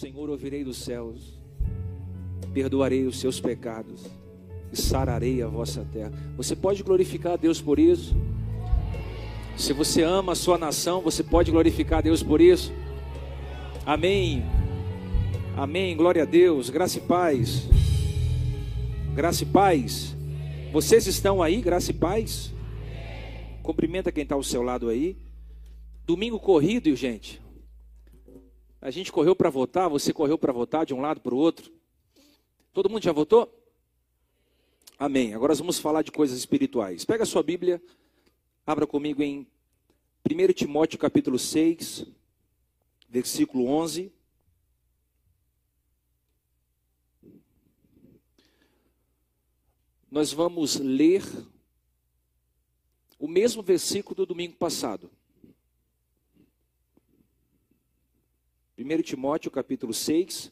Senhor ouvirei dos céus, perdoarei os seus pecados e sararei a vossa terra. Você pode glorificar a Deus por isso? Se você ama a sua nação, você pode glorificar a Deus por isso? Amém. Amém. Glória a Deus. Graça e paz. Graça e paz. Vocês estão aí, graça e paz? Cumprimenta quem está ao seu lado aí. Domingo corrido, gente. A gente correu para votar, você correu para votar de um lado para o outro. Todo mundo já votou? Amém. Agora vamos falar de coisas espirituais. Pega a sua Bíblia, abra comigo em 1 Timóteo capítulo 6, versículo 11. Nós vamos ler o mesmo versículo do domingo passado. 1 Timóteo capítulo 6,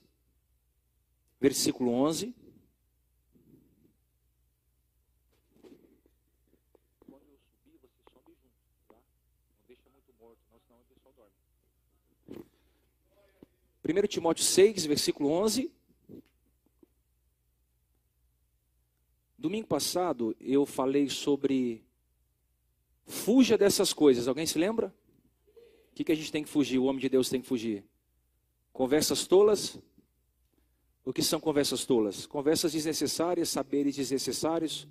versículo 11. Quando eu subir, você sobe junto, tá? Não deixa muito morto, não, senão o pessoal dorme. 1 Timóteo 6, versículo 11. Domingo passado eu falei sobre fuja dessas coisas. Alguém se lembra? O que, que a gente tem que fugir? O homem de Deus tem que fugir. Conversas tolas. O que são conversas tolas? Conversas desnecessárias, saberes desnecessários,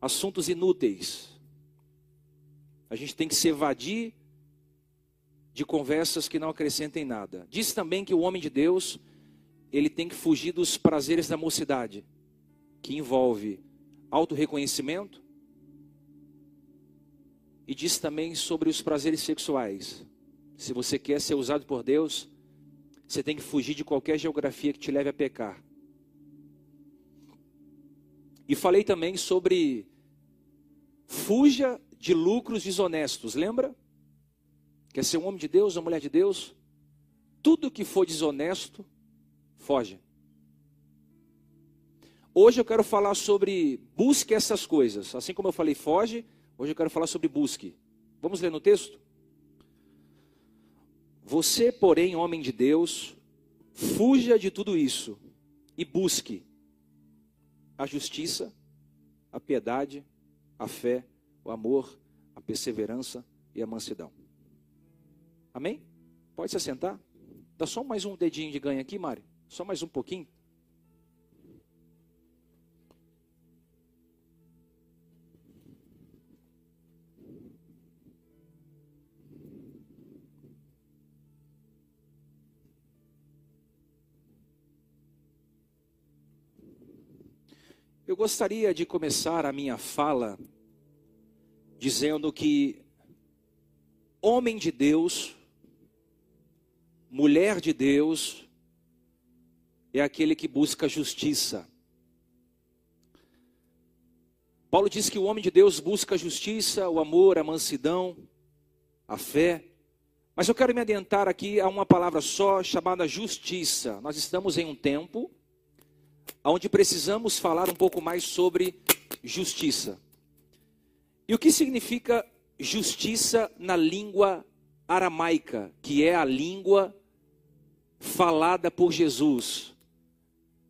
assuntos inúteis. A gente tem que se evadir de conversas que não acrescentem nada. Diz também que o homem de Deus, ele tem que fugir dos prazeres da mocidade, que envolve auto-reconhecimento, e diz também sobre os prazeres sexuais. Se você quer ser usado por Deus, você tem que fugir de qualquer geografia que te leve a pecar. E falei também sobre fuja de lucros desonestos, lembra? Quer ser um homem de Deus, uma mulher de Deus? Tudo que for desonesto, foge. Hoje eu quero falar sobre busque essas coisas. Assim como eu falei foge, hoje eu quero falar sobre busque. Vamos ler no texto? Você, porém, homem de Deus, fuja de tudo isso e busque a justiça, a piedade, a fé, o amor, a perseverança e a mansidão. Amém? Pode se assentar? Dá só mais um dedinho de ganho aqui, Mário. Só mais um pouquinho. Eu gostaria de começar a minha fala dizendo que homem de Deus, mulher de Deus, é aquele que busca justiça. Paulo diz que o homem de Deus busca a justiça, o amor, a mansidão, a fé. Mas eu quero me adiantar aqui a uma palavra só chamada justiça. Nós estamos em um tempo onde precisamos falar um pouco mais sobre justiça. E o que significa justiça na língua aramaica, que é a língua falada por Jesus?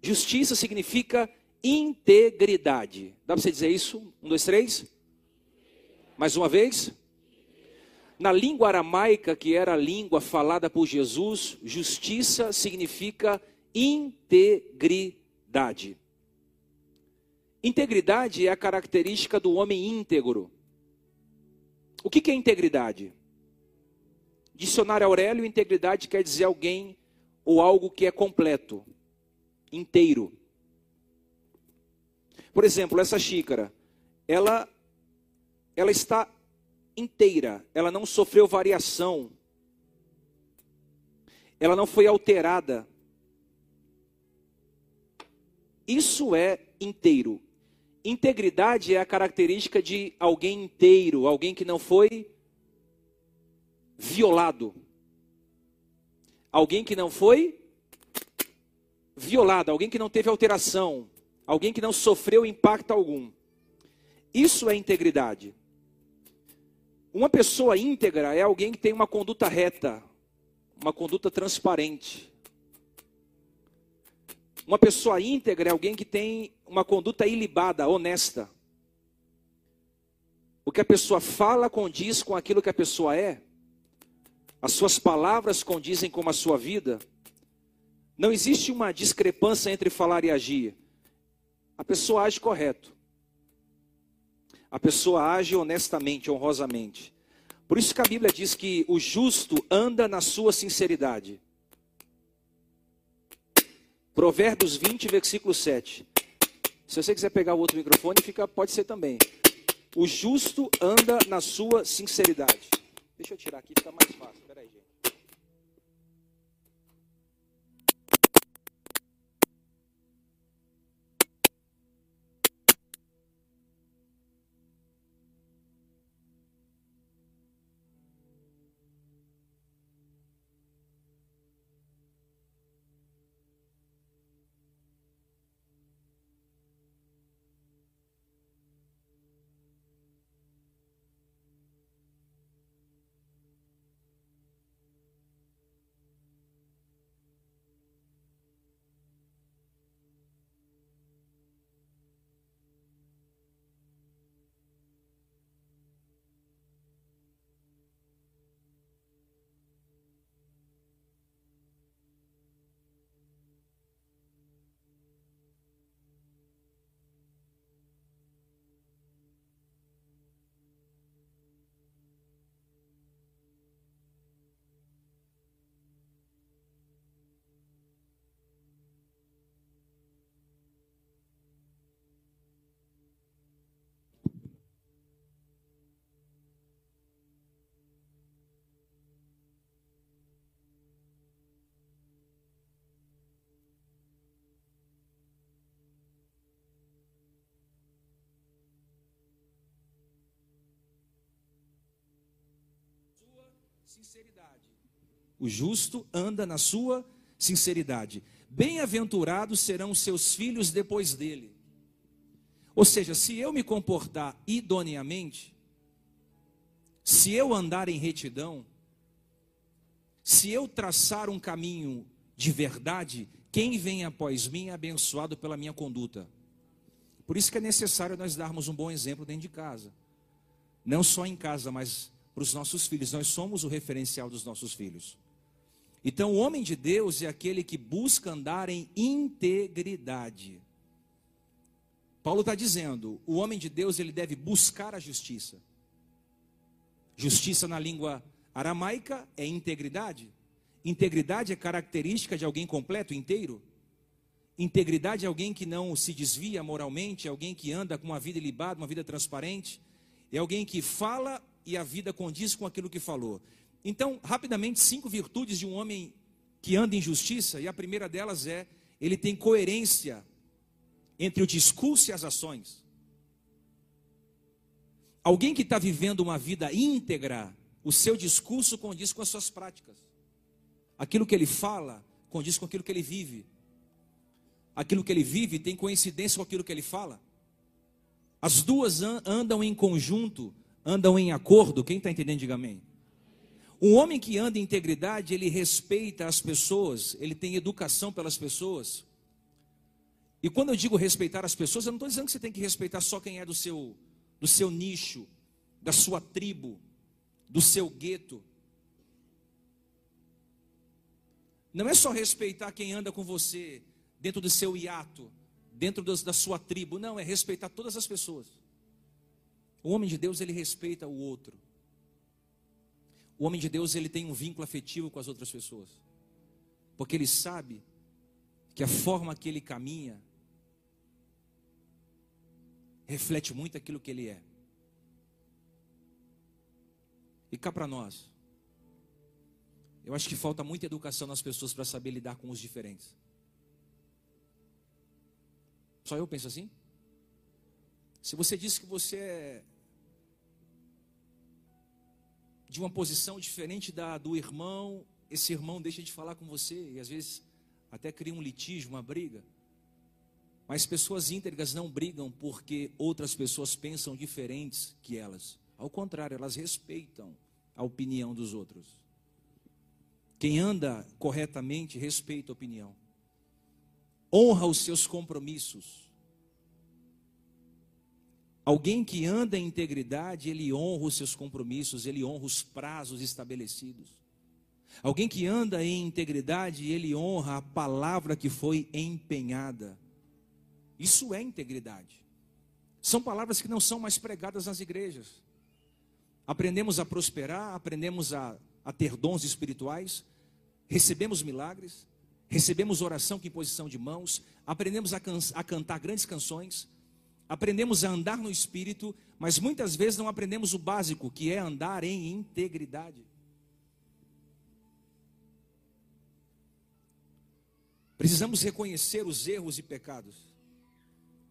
Justiça significa integridade. Dá para você dizer isso? Um, dois, três? Mais uma vez? Na língua aramaica, que era a língua falada por Jesus, justiça significa integridade integridade. Integridade é a característica do homem íntegro. O que é integridade? Dicionário Aurélio, integridade quer dizer alguém ou algo que é completo, inteiro. Por exemplo, essa xícara, ela, ela está inteira, ela não sofreu variação, ela não foi alterada. Isso é inteiro. Integridade é a característica de alguém inteiro, alguém que não foi violado. Alguém que não foi violado, alguém que não teve alteração, alguém que não sofreu impacto algum. Isso é integridade. Uma pessoa íntegra é alguém que tem uma conduta reta, uma conduta transparente, Uma pessoa íntegra é alguém que tem uma conduta ilibada, honesta. O que a pessoa fala condiz com aquilo que a pessoa é. As suas palavras condizem com a sua vida. Não existe uma discrepância entre falar e agir. A pessoa age correto. A pessoa age honestamente, honrosamente. Por isso que a Bíblia diz que o justo anda na sua sinceridade. Provérbios 20, versículo 7. Se você quiser pegar o outro microfone, fica, pode ser também. O justo anda na sua sinceridade. Deixa eu tirar aqui, fica mais fácil. Sinceridade. O justo anda na sua sinceridade. Bem-aventurados serão seus filhos depois dele. Ou seja, se eu me comportar idoneamente, se eu andar em retidão, se eu traçar um caminho de verdade, quem vem após mim é abençoado pela minha conduta. Por isso que é necessário nós darmos um bom exemplo dentro de casa. Não só em casa, mas para os nossos filhos. Nós somos o referencial dos nossos filhos. Então, o homem de Deus é aquele que busca andar em integridade. Paulo está dizendo: o homem de Deus ele deve buscar a justiça. Justiça na língua aramaica é integridade. Integridade é característica de alguém completo, inteiro. Integridade é alguém que não se desvia moralmente, é alguém que anda com uma vida ilibada, uma vida transparente. É alguém que fala e a vida condiz com aquilo que falou. Então, rapidamente, cinco virtudes de um homem que anda em justiça, e a primeira delas é: ele tem coerência entre o discurso e as ações. Alguém que está vivendo uma vida íntegra, o seu discurso condiz com as suas práticas. Aquilo que ele fala condiz com aquilo que ele vive. Aquilo que ele vive tem coincidência com aquilo que ele fala. As duas andam em conjunto andam em acordo. Quem está entendendo, diga amém. Um homem que anda em integridade, ele respeita as pessoas, ele tem educação pelas pessoas. E quando eu digo respeitar as pessoas, eu não estou dizendo que você tem que respeitar só quem é do seu, do seu nicho, da sua tribo, do seu gueto. Não é só respeitar quem anda com você dentro do seu hiato, dentro da sua tribo. Não, é respeitar todas as pessoas. O homem de Deus, ele respeita o outro. O homem de Deus, ele tem um vínculo afetivo com as outras pessoas. Porque ele sabe que a forma que ele caminha reflete muito aquilo que ele é. E cá para nós, eu acho que falta muita educação nas pessoas para saber lidar com os diferentes. Só eu penso assim? Se você diz que você é de uma posição diferente da do irmão, esse irmão deixa de falar com você e às vezes até cria um litígio, uma briga. Mas pessoas íntegras não brigam porque outras pessoas pensam diferentes que elas. Ao contrário, elas respeitam a opinião dos outros. Quem anda corretamente respeita a opinião. honra os seus compromissos. Alguém que anda em integridade, ele honra os seus compromissos, ele honra os prazos estabelecidos. Alguém que anda em integridade, ele honra a palavra que foi empenhada. Isso é integridade. São palavras que não são mais pregadas nas igrejas. Aprendemos a prosperar, aprendemos a, a ter dons espirituais, recebemos milagres, recebemos oração com imposição de mãos, aprendemos a, can a cantar grandes canções, aprendemos a andar no espírito, mas muitas vezes não aprendemos o básico, que é andar em integridade. Precisamos reconhecer os erros e pecados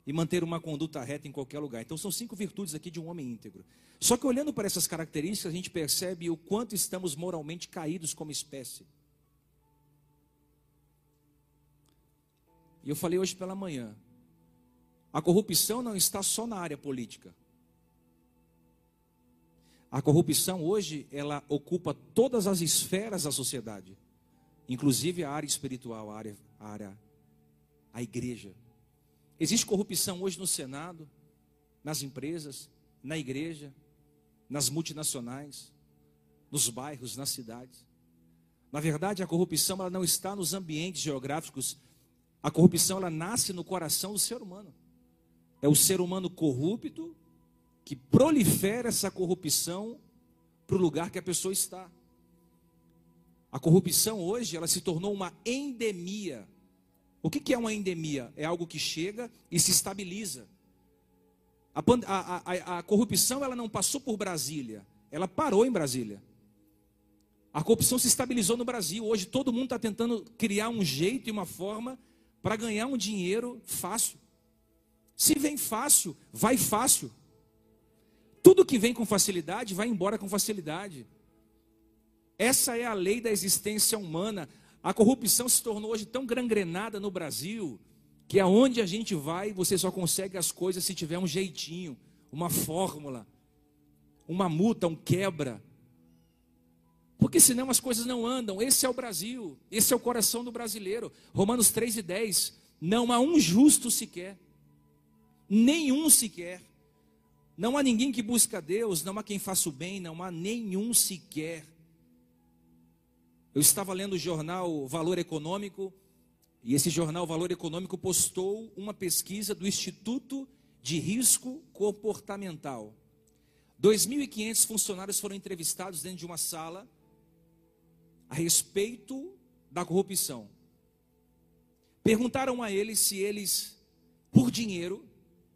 e manter uma conduta reta em qualquer lugar. Então, são cinco virtudes aqui de um homem íntegro. Só que olhando para essas características, a gente percebe o quanto estamos moralmente caídos como espécie. E eu falei hoje pela manhã: a corrupção não está só na área política. A corrupção hoje, ela ocupa todas as esferas da sociedade, inclusive a área espiritual, a área, a área, a igreja. Existe corrupção hoje no Senado, nas empresas, na igreja, nas multinacionais, nos bairros, nas cidades. Na verdade, a corrupção ela não está nos ambientes geográficos. A corrupção ela nasce no coração do ser humano. É o ser humano corrupto que prolifera essa corrupção para o lugar que a pessoa está. A corrupção hoje ela se tornou uma endemia. O que é uma endemia? É algo que chega e se estabiliza. A, a, a, a, corrupção ela não passou por Brasília, ela parou em Brasília. A corrupção se estabilizou no Brasil. Hoje todo mundo está tentando criar um jeito e uma forma para ganhar um dinheiro fácil. Se vem fácil, vai fácil. Tudo que vem com facilidade vai embora com facilidade. Essa é a lei da existência humana. A corrupção se tornou hoje tão gangrenada no Brasil que aonde a gente vai, você só consegue as coisas se tiver um jeitinho, uma fórmula, uma multa, um quebra. Porque senão as coisas não andam. Esse é o Brasil, esse é o coração do brasileiro. Romanos 3 e 10. Não há um justo sequer, nenhum sequer. Não há ninguém que busca Deus, não há quem faça o bem, não há nenhum sequer. Eu estava lendo o jornal Valor Econômico, e esse jornal Valor Econômico postou uma pesquisa do Instituto de Risco Comportamental. 2.500 funcionários foram entrevistados dentro de uma sala a respeito da corrupção. Perguntaram a eles se eles, por dinheiro,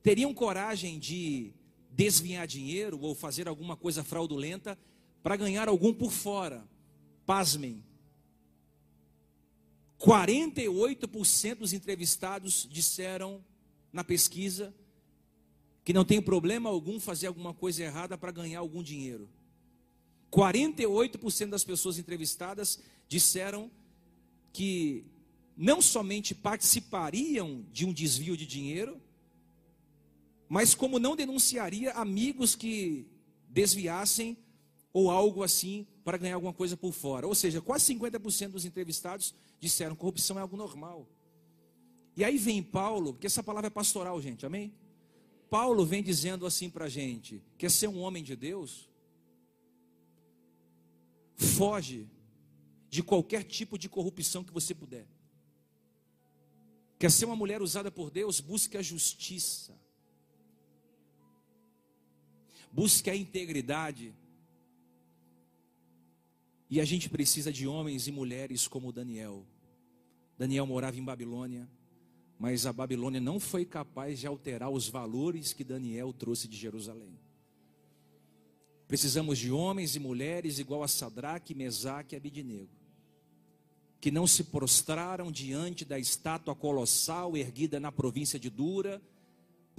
teriam coragem de desviar dinheiro ou fazer alguma coisa fraudulenta para ganhar algum por fora. Pasmem, 48% dos entrevistados disseram na pesquisa que não tem problema algum fazer alguma coisa errada para ganhar algum dinheiro. 48% das pessoas entrevistadas disseram que não somente participariam de um desvio de dinheiro, mas como não denunciaria amigos que desviassem ou algo assim para ganhar alguma coisa por fora. Ou seja, quase 50% dos entrevistados disseram corrupção é algo normal. E aí vem Paulo, porque essa palavra é pastoral, gente, amém? Paulo vem dizendo assim para a gente: quer ser um homem de Deus? Foge de qualquer tipo de corrupção que você puder. Quer ser uma mulher usada por Deus? Busque a justiça. Busque a integridade. E a gente precisa de homens e mulheres como Daniel. Daniel morava em Babilônia, mas a Babilônia não foi capaz de alterar os valores que Daniel trouxe de Jerusalém. Precisamos de homens e mulheres igual a Sadraque, Mesaque e Abidinego, que não se prostraram diante da estátua colossal erguida na província de Dura,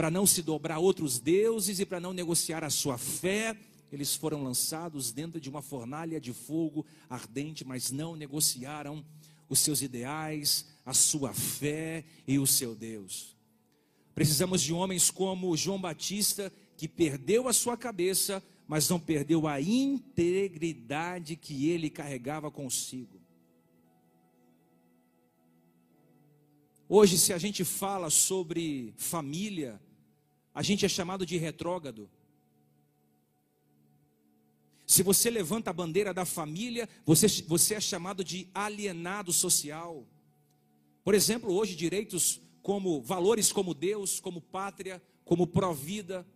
para não se dobrar a outros deuses e para não negociar a sua fé eles foram lançados dentro de uma fornalha de fogo ardente, mas não negociaram os seus ideais, a sua fé e o seu Deus. Precisamos de homens como João Batista, que perdeu a sua cabeça, mas não perdeu a integridade que ele carregava consigo. Hoje, se a gente fala sobre família, a gente é chamado de retrógrado. Se você levanta a bandeira da família, você, você é chamado de alienado social. Por exemplo, hoje, direitos como valores como Deus, como pátria, como pró-vida,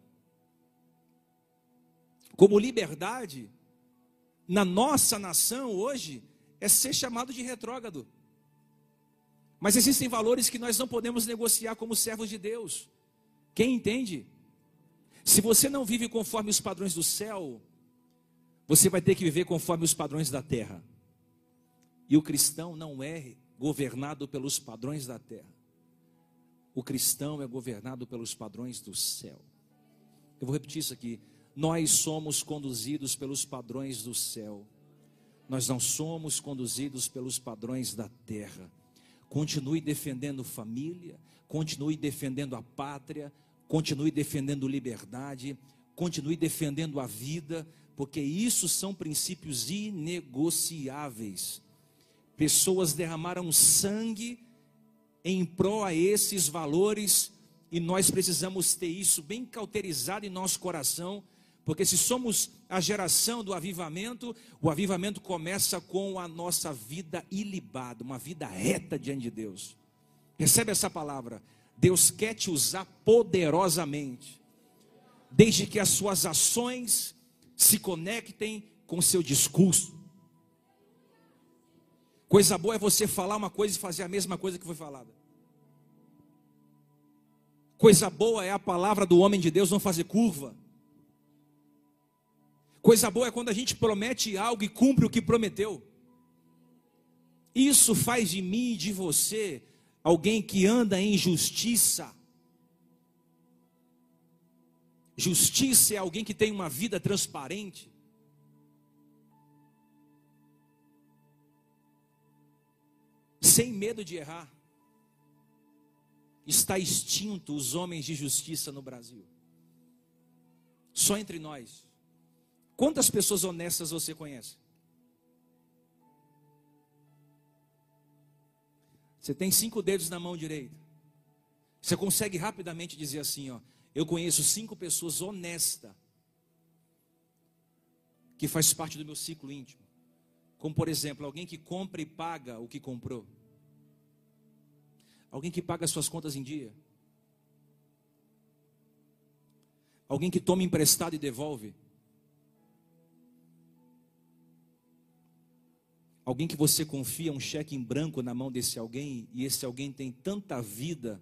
como liberdade, na nossa nação hoje, é ser chamado de retrógrado. Mas existem valores que nós não podemos negociar como servos de Deus. Quem entende? Se você não vive conforme os padrões do céu, você vai ter que viver conforme os padrões da terra. E o cristão não é governado pelos padrões da terra. O cristão é governado pelos padrões do céu. Eu vou repetir isso aqui. Nós somos conduzidos pelos padrões do céu. Nós não somos conduzidos pelos padrões da terra. Continue defendendo família, continue defendendo a pátria, continue defendendo liberdade, continue defendendo a vida, porque isso são princípios inegociáveis. Pessoas derramaram sangue em prol a esses valores e nós precisamos ter isso bem cauterizado em nosso coração porque se somos a geração do avivamento, o avivamento começa com a nossa vida ilibada, uma vida reta diante de Deus. Recebe essa palavra. Deus quer te usar poderosamente, desde que as suas ações se conectem com o seu discurso. Coisa boa é você falar uma coisa e fazer a mesma coisa que foi falada. Coisa boa é a palavra do homem de Deus não fazer curva. Coisa boa é quando a gente promete algo e cumpre o que prometeu. Isso faz de mim e de você alguém que anda em justiça. Justiça é alguém que tem uma vida transparente. Sem medo de errar. Está extinto os homens de justiça no Brasil. Só entre nós. Quantas pessoas honestas você conhece? Você tem cinco dedos na mão direita. Você consegue rapidamente dizer assim, ó, eu conheço cinco pessoas honestas que faz parte do meu ciclo íntimo. Como por exemplo, alguém que compra e paga o que comprou. Alguém que paga suas contas em dia. Alguém que toma emprestado e devolve. Alguém que você confia um cheque em branco na mão desse alguém e esse alguém tem tanta vida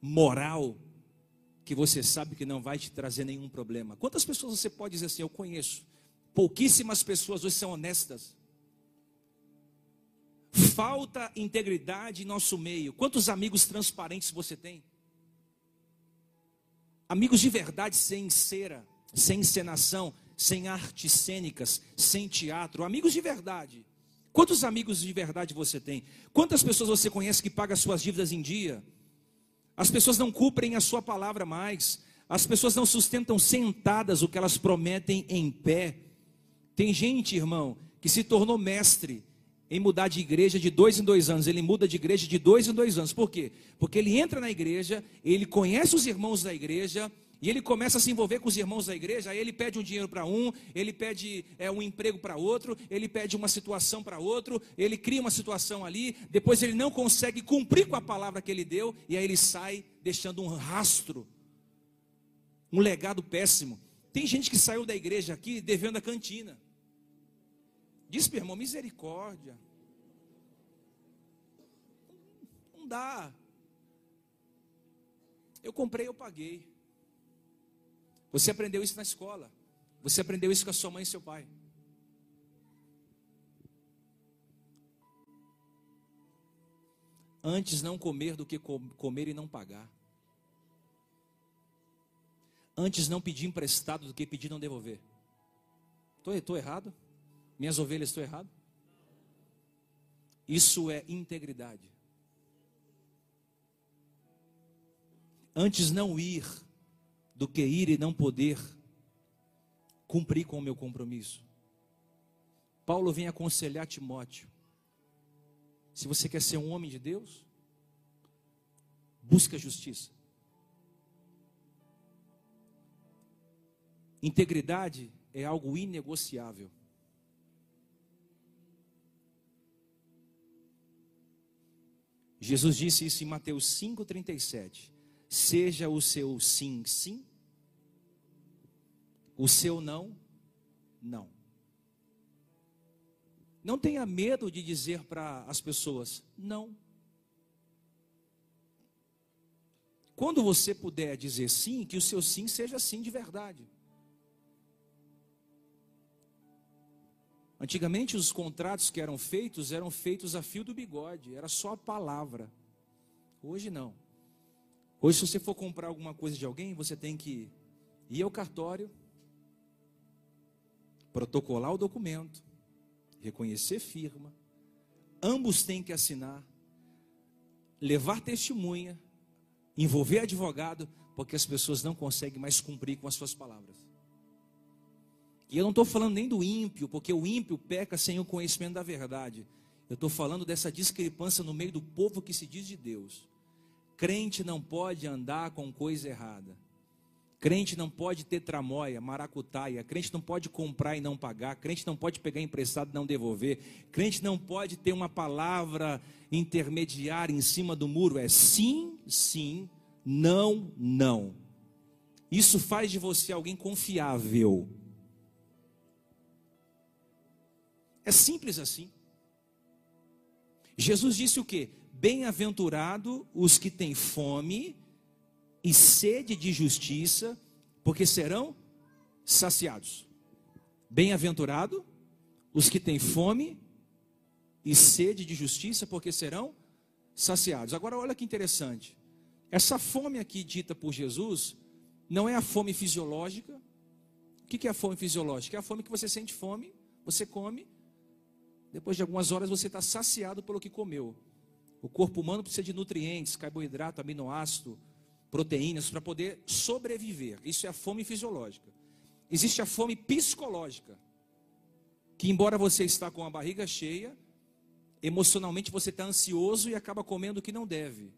moral que você sabe que não vai te trazer nenhum problema. Quantas pessoas você pode dizer assim, eu conheço? Pouquíssimas pessoas hoje são honestas. Falta integridade em nosso meio. Quantos amigos transparentes você tem? Amigos de verdade sem cera, sem encenação, sem artes cênicas, sem teatro. Amigos de verdade Quantos amigos de verdade você tem? Quantas pessoas você conhece que pagam suas dívidas em dia? As pessoas não cumprem a sua palavra mais. As pessoas não sustentam sentadas o que elas prometem em pé. Tem gente, irmão, que se tornou mestre em mudar de igreja de dois em dois anos. Ele muda de igreja de dois em dois anos. Por quê? Porque ele entra na igreja, ele conhece os irmãos da igreja, e ele começa a se envolver com os irmãos da igreja, aí ele pede um dinheiro para um, ele pede é, um emprego para outro, ele pede uma situação para outro, ele cria uma situação ali, depois ele não consegue cumprir com a palavra que ele deu, e aí ele sai deixando um rastro, um legado péssimo. Tem gente que saiu da igreja aqui devendo a cantina. Diz para irmão, misericórdia. Não dá. Eu comprei, eu paguei. Você aprendeu isso na escola. Você aprendeu isso com a sua mãe e seu pai. Antes não comer do que comer e não pagar. Antes não pedir emprestado do que pedir não devolver. Estou errado? Minhas ovelhas estão errado? Isso é integridade. Antes não ir do que ir e não poder cumprir com o meu compromisso. Paulo vem aconselhar Timóteo. Se você quer ser um homem de Deus, Busca justiça. Integridade é algo inegociável. Jesus disse isso em Mateus 5,37. Seja o seu sim, sim, o seu não, não. Não tenha medo de dizer para as pessoas não. Quando você puder dizer sim, que o seu sim seja sim de verdade. Antigamente os contratos que eram feitos eram feitos a fio do bigode, era só a palavra. Hoje não. Hoje se você for comprar alguma coisa de alguém, você tem que ir ao cartório, protocolar o documento, reconhecer firma, ambos têm que assinar, levar testemunha, envolver advogado, porque as pessoas não conseguem mais cumprir com as suas palavras. E eu não estou falando nem do ímpio, porque o ímpio peca sem o conhecimento da verdade. Eu estou falando dessa discrepância no meio do povo que se diz de Deus. Crente não pode andar com coisa errada. Crente não pode ter tramóia, maracutaia. Crente não pode comprar e não pagar. Crente não pode pegar emprestado e não devolver. Crente não pode ter uma palavra intermediária em cima do muro. É sim, sim, não, não. Isso faz de você alguém confiável. É simples assim. Jesus disse o que? Bem-aventurado os que têm fome e sede de justiça, porque serão saciados. Bem-aventurado os que têm fome e sede de justiça, porque serão saciados. Agora, olha que interessante. Essa fome aqui dita por Jesus não é a fome fisiológica. O que é a fome fisiológica? É a fome que você sente fome, você come, depois de algumas horas você está saciado pelo que comeu. O corpo humano precisa de nutrientes, carboidrato, aminoácido, proteínas para poder sobreviver. Isso é a fome fisiológica. Existe a fome psicológica, que embora você está com a barriga cheia, emocionalmente você está ansioso e acaba comendo o que não deve.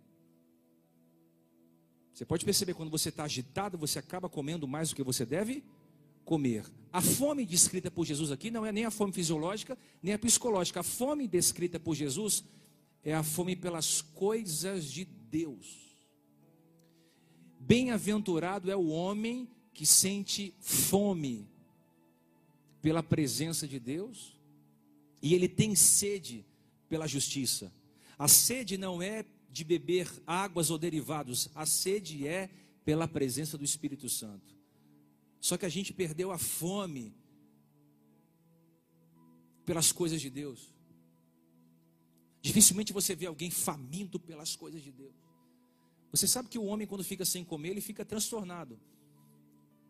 Você pode perceber quando você está agitado, você acaba comendo mais do que você deve comer. A fome descrita por Jesus aqui não é nem a fome fisiológica, nem a psicológica. A fome descrita por Jesus é a fome pelas coisas de Deus. Bem-aventurado é o homem que sente fome pela presença de Deus e ele tem sede pela justiça. A sede não é de beber águas ou derivados, a sede é pela presença do Espírito Santo. Só que a gente perdeu a fome pelas coisas de Deus. Dificilmente você vê alguém faminto pelas coisas de Deus. Você sabe que o homem, quando fica sem comer, ele fica transtornado.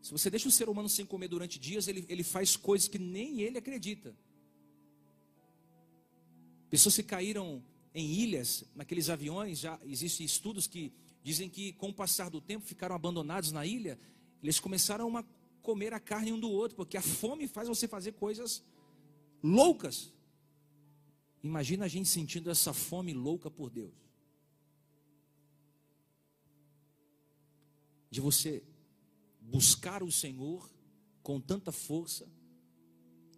Se você deixa o ser humano sem comer durante dias, ele, ele faz coisas que nem ele acredita. Pessoas que caíram em ilhas, naqueles aviões, já existem estudos que dizem que, com o passar do tempo, ficaram abandonados na ilha. Eles começaram uma comer a carne um do outro, porque a fome faz você fazer coisas loucas. Imagina a gente sentindo essa fome louca por Deus. De você buscar o Senhor com tanta força,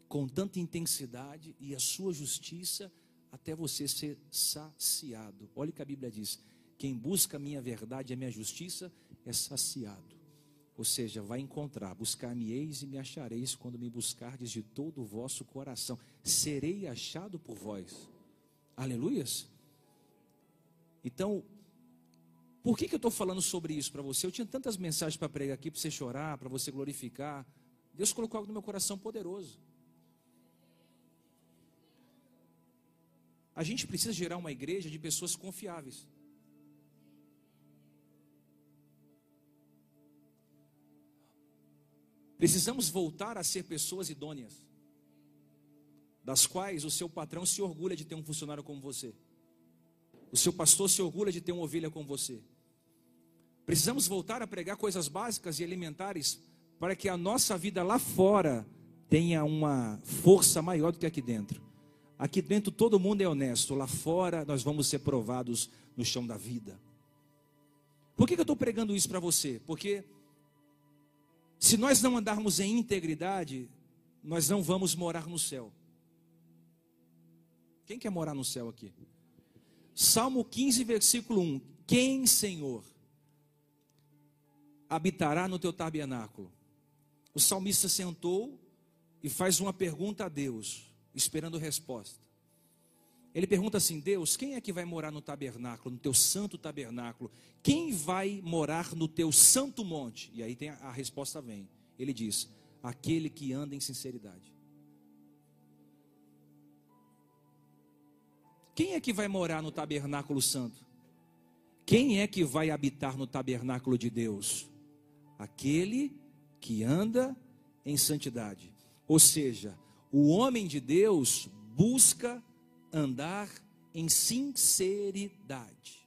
com tanta intensidade e a sua justiça até você ser saciado. Olha o que a Bíblia diz: quem busca a minha verdade e a minha justiça é saciado. Ou seja, vai encontrar, buscar-me-eis e me achareis quando me buscardes de todo o vosso coração. Serei achado por vós. Aleluias. Então, por que, que eu estou falando sobre isso para você? Eu tinha tantas mensagens para pregar aqui, para você chorar, para você glorificar. Deus colocou algo no meu coração poderoso. A gente precisa gerar uma igreja de pessoas confiáveis. Precisamos voltar a ser pessoas idôneas, das quais o seu patrão se orgulha de ter um funcionário como você, o seu pastor se orgulha de ter uma ovelha como você. Precisamos voltar a pregar coisas básicas e elementares para que a nossa vida lá fora tenha uma força maior do que aqui dentro. Aqui dentro todo mundo é honesto, lá fora nós vamos ser provados no chão da vida. Por que, que eu estou pregando isso para você? Porque se nós não andarmos em integridade, nós não vamos morar no céu. Quem quer morar no céu aqui? Salmo 15, versículo 1. Quem, Senhor, habitará no teu tabernáculo? O salmista sentou e faz uma pergunta a Deus, esperando resposta. Ele pergunta assim: Deus, quem é que vai morar no tabernáculo, no teu santo tabernáculo? Quem vai morar no teu santo monte? E aí tem a, a resposta vem. Ele diz: aquele que anda em sinceridade. Quem é que vai morar no tabernáculo santo? Quem é que vai habitar no tabernáculo de Deus? Aquele que anda em santidade. Ou seja, o homem de Deus busca andar em sinceridade.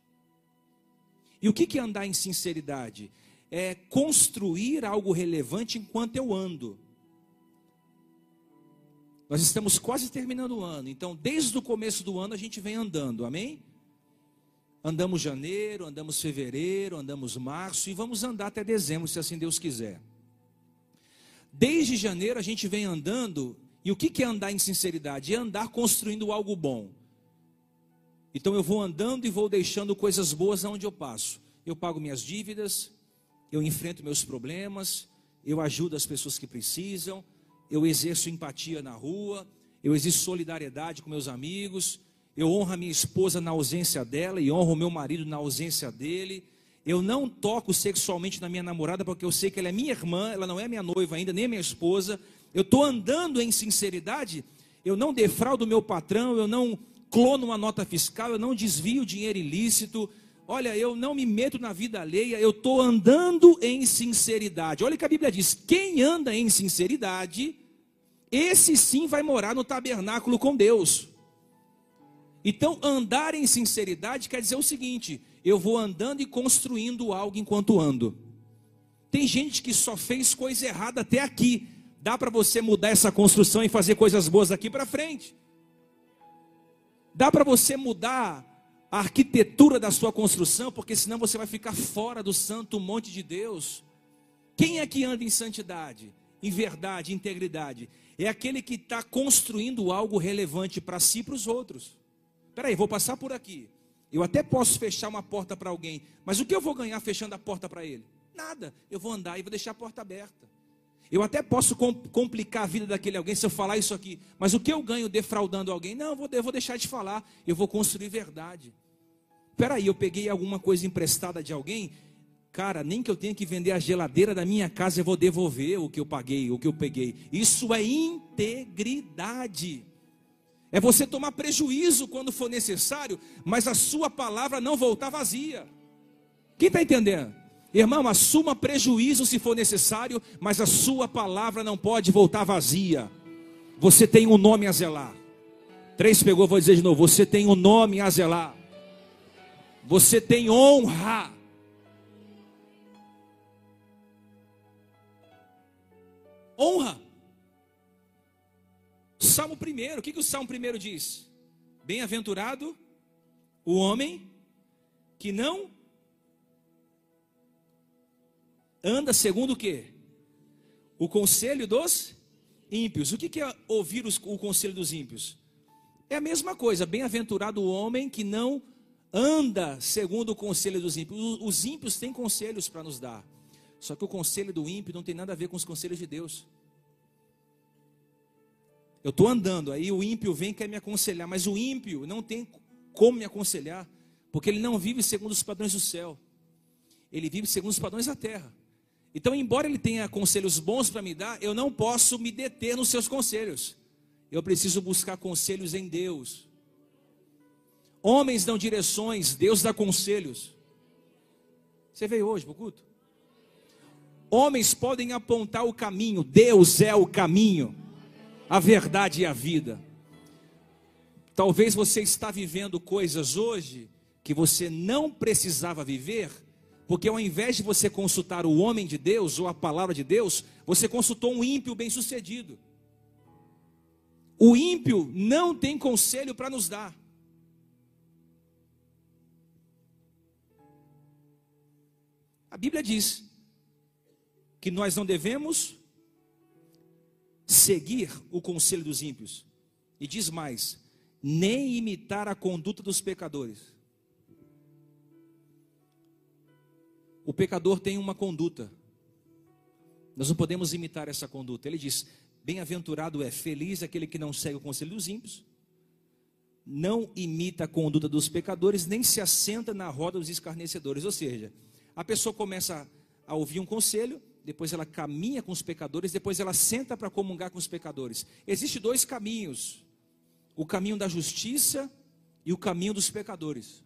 E o que é andar em sinceridade? É construir algo relevante enquanto eu ando. Nós estamos quase terminando o ano, então desde o começo do ano a gente vem andando, amém? Andamos janeiro, andamos fevereiro, andamos março e vamos andar até dezembro, se assim Deus quiser. Desde janeiro a gente vem andando, e o que é andar em sinceridade? É andar construindo algo bom. Então eu vou andando e vou deixando coisas boas aonde eu passo. Eu pago minhas dívidas, eu enfrento meus problemas, eu ajudo as pessoas que precisam, eu exerço empatia na rua, eu exerço solidariedade com meus amigos, eu honro a minha esposa na ausência dela e honro o meu marido na ausência dele. Eu não toco sexualmente na minha namorada porque eu sei que ela é minha irmã, ela não é minha noiva ainda, nem minha esposa. Eu estou andando em sinceridade, eu não defraudo o meu patrão, eu não clono uma nota fiscal, eu não desvio dinheiro ilícito. Olha, eu não me meto na vida alheia, eu estou andando em sinceridade. Olha o que a Bíblia diz: quem anda em sinceridade esse sim vai morar no tabernáculo com Deus. Então, andar em sinceridade quer dizer o seguinte: eu vou andando e construindo algo enquanto ando. Tem gente que só fez coisa errada até aqui. Dá para você mudar essa construção e fazer coisas boas daqui para frente. Dá para você mudar a arquitetura da sua construção, porque senão você vai ficar fora do santo monte de Deus. Quem é que anda em santidade, em verdade, integridade? é aquele que está construindo algo relevante para si e para os outros. Espera aí, vou passar por aqui. Eu até posso fechar uma porta para alguém, mas o que eu vou ganhar fechando a porta para ele? Nada. Eu vou andar e vou deixar a porta aberta. Eu até posso complicar a vida daquele alguém se eu falar isso aqui, mas o que eu ganho defraudando alguém? Não, eu vou, vou deixar de falar, eu vou construir verdade. Espera aí, eu peguei alguma coisa emprestada de alguém, Cara, nem que eu tenha que vender a geladeira da minha casa, eu vou devolver o que eu paguei, o que eu peguei. Isso é integridade. É você tomar prejuízo quando for necessário, mas a sua palavra não voltar vazia. Quem está entendendo? Irmão, assuma prejuízo se for necessário, mas a sua palavra não pode voltar vazia. Você tem um nome a zelar. Três pegou, vou dizer de novo: você tem um nome a zelar. Você tem honra honra. Salmo primeiro, o que, que o Salmo primeiro diz? Bem-aventurado o homem que não anda segundo o que? O conselho dos ímpios. O que, que é ouvir os, o conselho dos ímpios? É a mesma coisa. Bem-aventurado o homem que não anda segundo o conselho dos ímpios. Os ímpios têm conselhos para nos dar. Só que o conselho do ímpio não tem nada a ver com os conselhos de Deus. Eu estou andando, aí o ímpio vem e quer me aconselhar, mas o ímpio não tem como me aconselhar, porque ele não vive segundo os padrões do céu, ele vive segundo os padrões da terra. Então, embora ele tenha conselhos bons para me dar, eu não posso me deter nos seus conselhos, eu preciso buscar conselhos em Deus. Homens dão direções, Deus dá conselhos. Você veio hoje para culto? Homens podem apontar o caminho, Deus é o caminho, a verdade e a vida. Talvez você está vivendo coisas hoje que você não precisava viver, porque ao invés de você consultar o homem de Deus ou a palavra de Deus, você consultou um ímpio bem-sucedido. O ímpio não tem conselho para nos dar. A Bíblia diz que nós não devemos seguir o conselho dos ímpios. E diz mais: nem imitar a conduta dos pecadores. O pecador tem uma conduta. Nós não podemos imitar essa conduta. Ele diz: Bem-aventurado é, feliz aquele que não segue o conselho dos ímpios, não imita a conduta dos pecadores, nem se assenta na roda dos escarnecedores. Ou seja, a pessoa começa a ouvir um conselho, depois ela caminha com os pecadores, depois ela senta para comungar com os pecadores. Existem dois caminhos: o caminho da justiça e o caminho dos pecadores.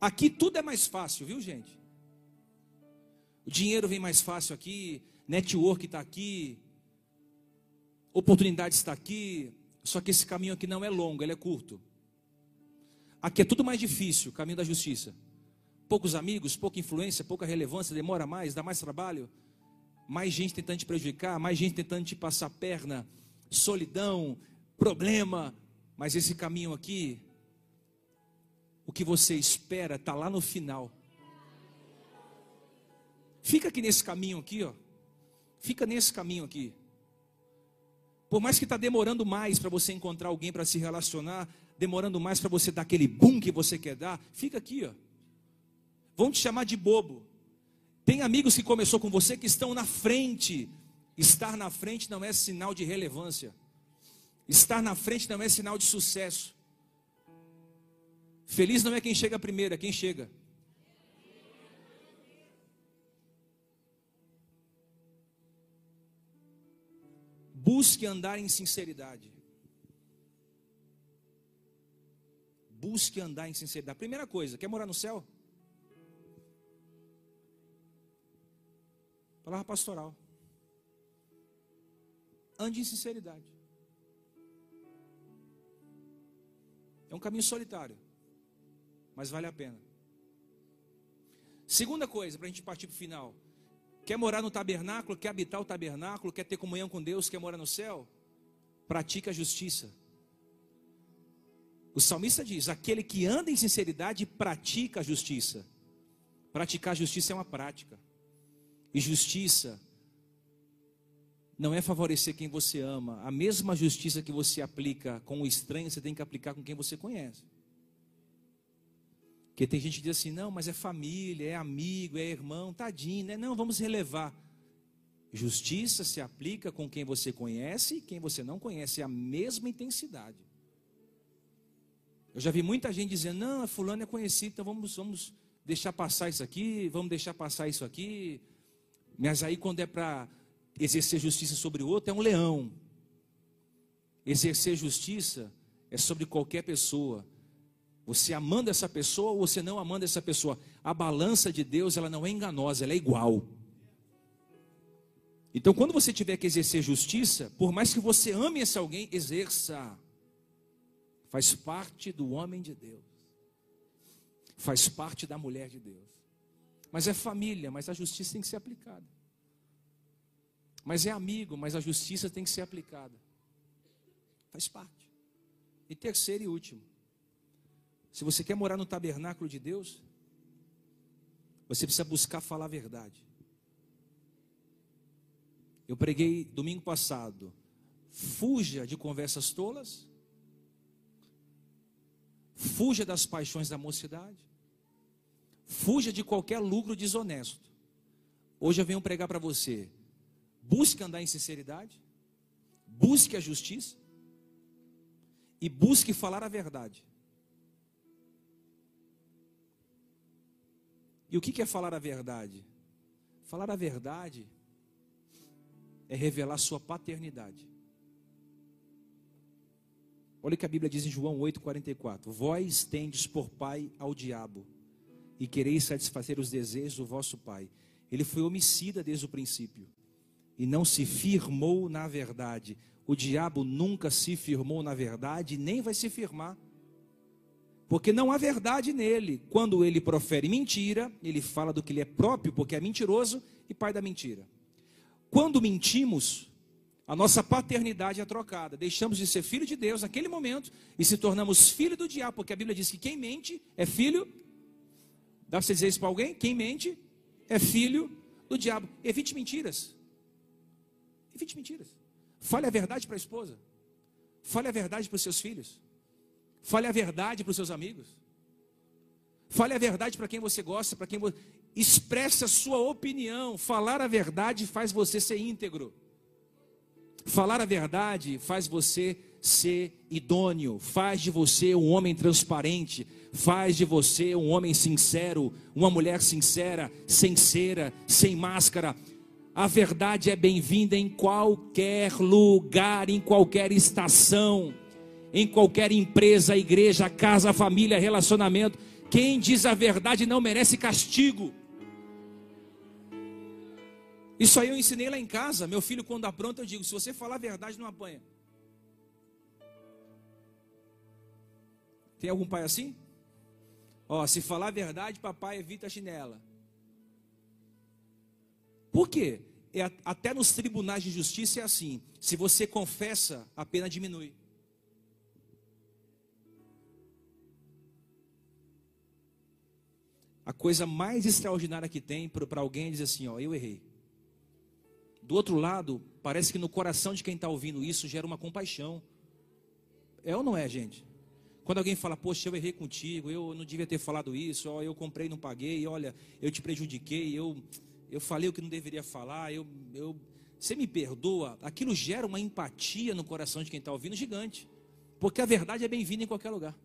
Aqui tudo é mais fácil, viu, gente? O dinheiro vem mais fácil aqui, network está aqui, oportunidade está aqui, só que esse caminho aqui não é longo, ele é curto. Aqui é tudo mais difícil, o caminho da justiça. Poucos amigos, pouca influência, pouca relevância, demora mais, dá mais trabalho, mais gente tentando te prejudicar, mais gente tentando te passar perna, solidão, problema. Mas esse caminho aqui, o que você espera está lá no final. Fica aqui nesse caminho aqui, ó. Fica nesse caminho aqui. Por mais que está demorando mais para você encontrar alguém para se relacionar, demorando mais para você dar aquele boom que você quer dar, fica aqui, ó. Vão te chamar de bobo. Tem amigos que começou com você que estão na frente. Estar na frente não é sinal de relevância. Estar na frente não é sinal de sucesso. Feliz não é quem chega primeiro, é quem chega. Busque andar em sinceridade. Busque andar em sinceridade. Primeira coisa, quer morar no céu? Palavra pastoral. Ande em sinceridade. É um caminho solitário, mas vale a pena. Segunda coisa, para a gente partir para o final. Quer morar no tabernáculo, quer habitar o tabernáculo, quer ter comunhão com Deus, quer morar no céu? Pratica a justiça. O salmista diz: aquele que anda em sinceridade pratica a justiça. Praticar a justiça é uma prática. E justiça não é favorecer quem você ama. A mesma justiça que você aplica com o estranho, você tem que aplicar com quem você conhece. Porque tem gente que diz assim: não, mas é família, é amigo, é irmão, tadinho, né? Não, vamos relevar. Justiça se aplica com quem você conhece e quem você não conhece, é a mesma intensidade. Eu já vi muita gente dizendo: não, fulano é conhecido, então vamos, vamos deixar passar isso aqui, vamos deixar passar isso aqui. Mas aí, quando é para exercer justiça sobre o outro, é um leão. Exercer justiça é sobre qualquer pessoa. Você amando essa pessoa ou você não amando essa pessoa. A balança de Deus, ela não é enganosa, ela é igual. Então, quando você tiver que exercer justiça, por mais que você ame esse alguém, exerça. Faz parte do homem de Deus. Faz parte da mulher de Deus. Mas é família, mas a justiça tem que ser aplicada. Mas é amigo, mas a justiça tem que ser aplicada. Faz parte. E terceiro e último, se você quer morar no tabernáculo de Deus, você precisa buscar falar a verdade. Eu preguei domingo passado. Fuja de conversas tolas. Fuja das paixões da mocidade. Fuja de qualquer lucro desonesto. Hoje eu venho pregar para você. Busque andar em sinceridade. Busque a justiça. E busque falar a verdade. E o que é falar a verdade? Falar a verdade é revelar sua paternidade. Olha o que a Bíblia diz em João 8,44: Vós tendes por pai ao diabo, e quereis satisfazer os desejos do vosso pai. Ele foi homicida desde o princípio, e não se firmou na verdade. O diabo nunca se firmou na verdade, nem vai se firmar. Porque não há verdade nele. Quando ele profere mentira, ele fala do que ele é próprio, porque é mentiroso e pai da mentira. Quando mentimos, a nossa paternidade é trocada. Deixamos de ser filho de Deus naquele momento e se tornamos filho do diabo, porque a Bíblia diz que quem mente é filho. Dá para você dizer isso para alguém? Quem mente é filho do diabo. Evite mentiras. Evite mentiras. Fale a verdade para a esposa. Fale a verdade para os seus filhos. Fale a verdade para os seus amigos. Fale a verdade para quem você gosta, para quem você. Expresse a sua opinião. Falar a verdade faz você ser íntegro. Falar a verdade faz você ser idôneo, faz de você um homem transparente, faz de você um homem sincero, uma mulher sincera, sincera, sem máscara. A verdade é bem-vinda em qualquer lugar, em qualquer estação, em qualquer empresa, igreja, casa, família, relacionamento. Quem diz a verdade não merece castigo. Isso aí eu ensinei lá em casa. Meu filho, quando apronta, eu digo: se você falar a verdade, não apanha. Tem algum pai assim? Ó, se falar a verdade, papai evita a chinela. Por quê? É, até nos tribunais de justiça é assim. Se você confessa, a pena diminui. A coisa mais extraordinária que tem para alguém é dizer assim: ó, eu errei. Do outro lado, parece que no coração de quem está ouvindo isso gera uma compaixão. É ou não é, gente? Quando alguém fala, poxa, eu errei contigo, eu não devia ter falado isso, ó, eu comprei e não paguei, olha, eu te prejudiquei, eu eu falei o que não deveria falar, eu, eu, você me perdoa, aquilo gera uma empatia no coração de quem está ouvindo gigante, porque a verdade é bem-vinda em qualquer lugar.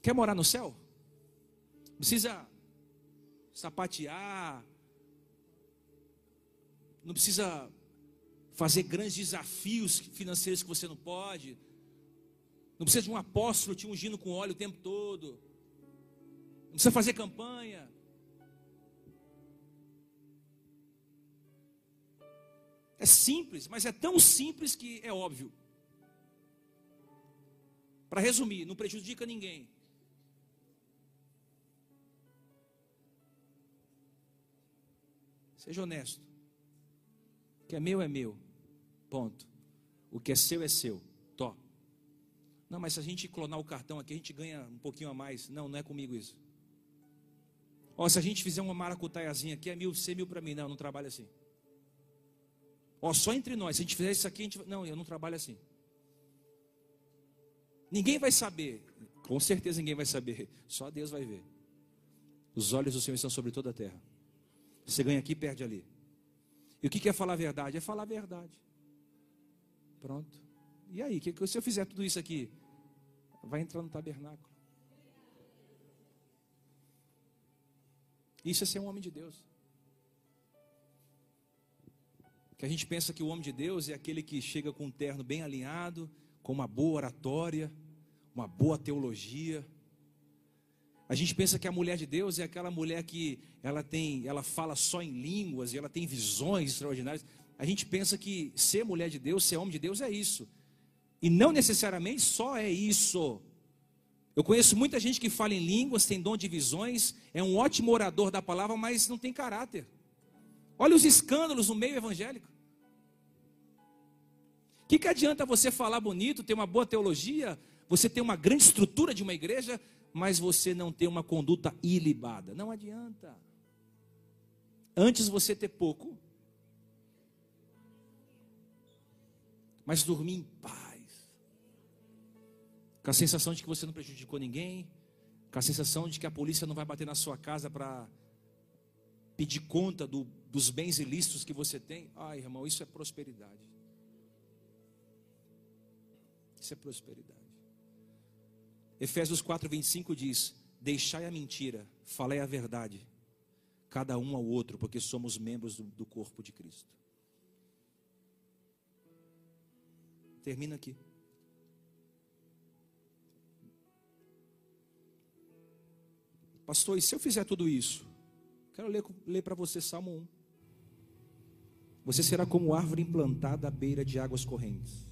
Quer morar no céu? Precisa sapatear, não precisa fazer grandes desafios financeiros que você não pode, não precisa de um apóstolo te ungindo com óleo o tempo todo, não precisa fazer campanha, É simples, mas é tão simples que é óbvio. Para resumir, não prejudica ninguém. Seja honesto. O que é meu é meu. Ponto. O que é seu é seu. Não, mas se a gente clonar o cartão aqui, a gente ganha um pouquinho a mais. Não, não é comigo isso. Ó, se a gente fizer uma maracutaiazinha aqui, é mil, ser mil para mim. Não, não trabalha assim. Ó, só entre nós, se a gente fizer isso aqui, a gente... não, eu não trabalho assim. Ninguém vai saber, com certeza ninguém vai saber, só Deus vai ver. Os olhos do Senhor estão sobre toda a terra. Você ganha aqui, perde ali. E o que é falar a verdade? É falar a verdade. Pronto. E aí, se eu fizer tudo isso aqui, vai entrar no tabernáculo. Isso é ser um homem de Deus. que a gente pensa que o homem de Deus é aquele que chega com um terno bem alinhado, com uma boa oratória, uma boa teologia. A gente pensa que a mulher de Deus é aquela mulher que ela tem, ela fala só em línguas e ela tem visões extraordinárias. A gente pensa que ser mulher de Deus, ser homem de Deus é isso. E não necessariamente só é isso. Eu conheço muita gente que fala em línguas, tem dom de visões, é um ótimo orador da palavra, mas não tem caráter. Olha os escândalos no meio evangélico. O que, que adianta você falar bonito, ter uma boa teologia, você ter uma grande estrutura de uma igreja, mas você não ter uma conduta ilibada? Não adianta. Antes você ter pouco, mas dormir em paz, com a sensação de que você não prejudicou ninguém, com a sensação de que a polícia não vai bater na sua casa para pedir conta do, dos bens ilícitos que você tem. Ai, irmão, isso é prosperidade. Isso é prosperidade. Efésios 4, 25 diz: Deixai a mentira, falei a verdade, cada um ao outro, porque somos membros do, do corpo de Cristo. Termina aqui. Pastor, e se eu fizer tudo isso? Quero ler, ler para você Salmo 1. Você será como árvore implantada à beira de águas correntes.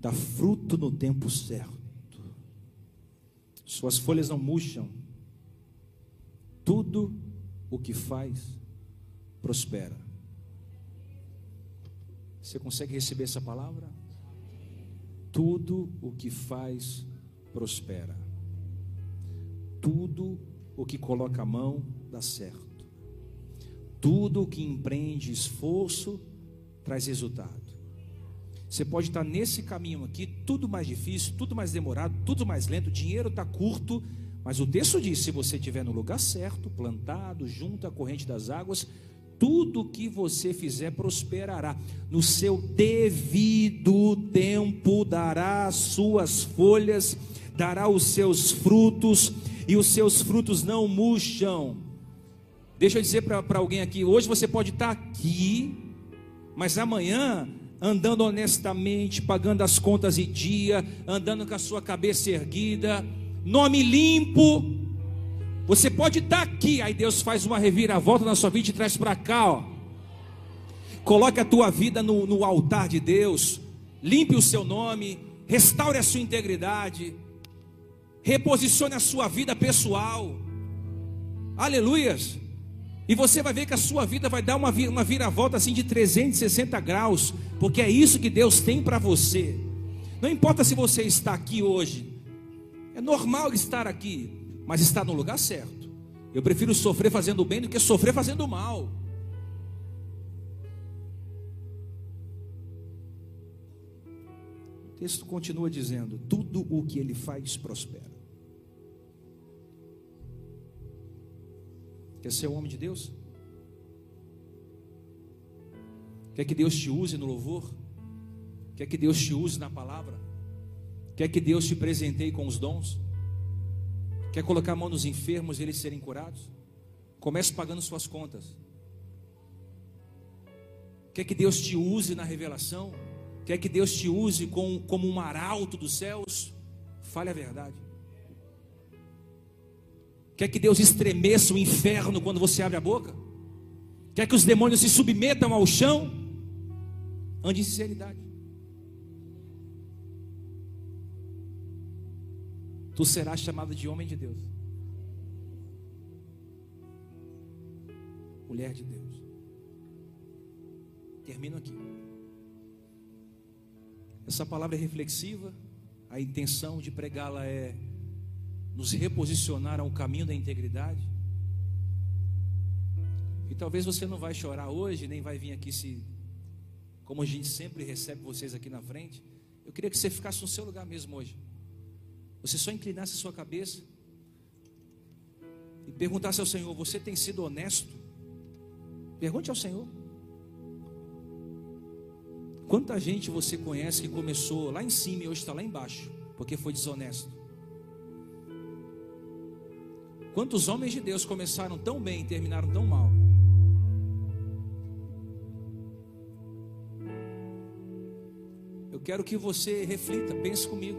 Dá fruto no tempo certo. Suas folhas não murcham. Tudo o que faz prospera. Você consegue receber essa palavra? Tudo o que faz prospera. Tudo o que coloca a mão dá certo. Tudo o que empreende esforço traz resultado. Você pode estar nesse caminho aqui, tudo mais difícil, tudo mais demorado, tudo mais lento, o dinheiro está curto, mas o texto diz: se você estiver no lugar certo, plantado, junto à corrente das águas, tudo que você fizer prosperará. No seu devido tempo dará as suas folhas, dará os seus frutos, e os seus frutos não murcham. Deixa eu dizer para alguém aqui: hoje você pode estar aqui, mas amanhã andando honestamente, pagando as contas em dia, andando com a sua cabeça erguida, nome limpo. Você pode estar aqui, aí Deus faz uma reviravolta na sua vida e traz para cá, ó. Coloque a tua vida no, no altar de Deus, limpe o seu nome, restaure a sua integridade, reposicione a sua vida pessoal. Aleluias. E você vai ver que a sua vida vai dar uma, uma viravolta assim de 360 graus, porque é isso que Deus tem para você. Não importa se você está aqui hoje, é normal estar aqui, mas está no lugar certo. Eu prefiro sofrer fazendo bem do que sofrer fazendo mal. O texto continua dizendo: tudo o que ele faz prospera. Quer ser um homem de Deus? Quer que Deus te use no louvor? Quer que Deus te use na palavra? Quer que Deus te presenteie com os dons? Quer colocar a mão nos enfermos e eles serem curados? Comece pagando suas contas. Quer que Deus te use na revelação? Quer que Deus te use com, como um arauto dos céus? Fale a verdade. Quer que Deus estremeça o inferno quando você abre a boca? Quer que os demônios se submetam ao chão? Ande em sinceridade. Tu serás chamado de homem de Deus. Mulher de Deus. Termino aqui. Essa palavra é reflexiva. A intenção de pregá-la é nos reposicionar ao caminho da integridade. E talvez você não vai chorar hoje, nem vai vir aqui se, como a gente sempre recebe vocês aqui na frente. Eu queria que você ficasse no seu lugar mesmo hoje. Você só inclinasse a sua cabeça e perguntasse ao Senhor: Você tem sido honesto? Pergunte ao Senhor. Quanta gente você conhece que começou lá em cima e hoje está lá embaixo, porque foi desonesto? Quantos homens de Deus começaram tão bem e terminaram tão mal? Eu quero que você reflita, pense comigo.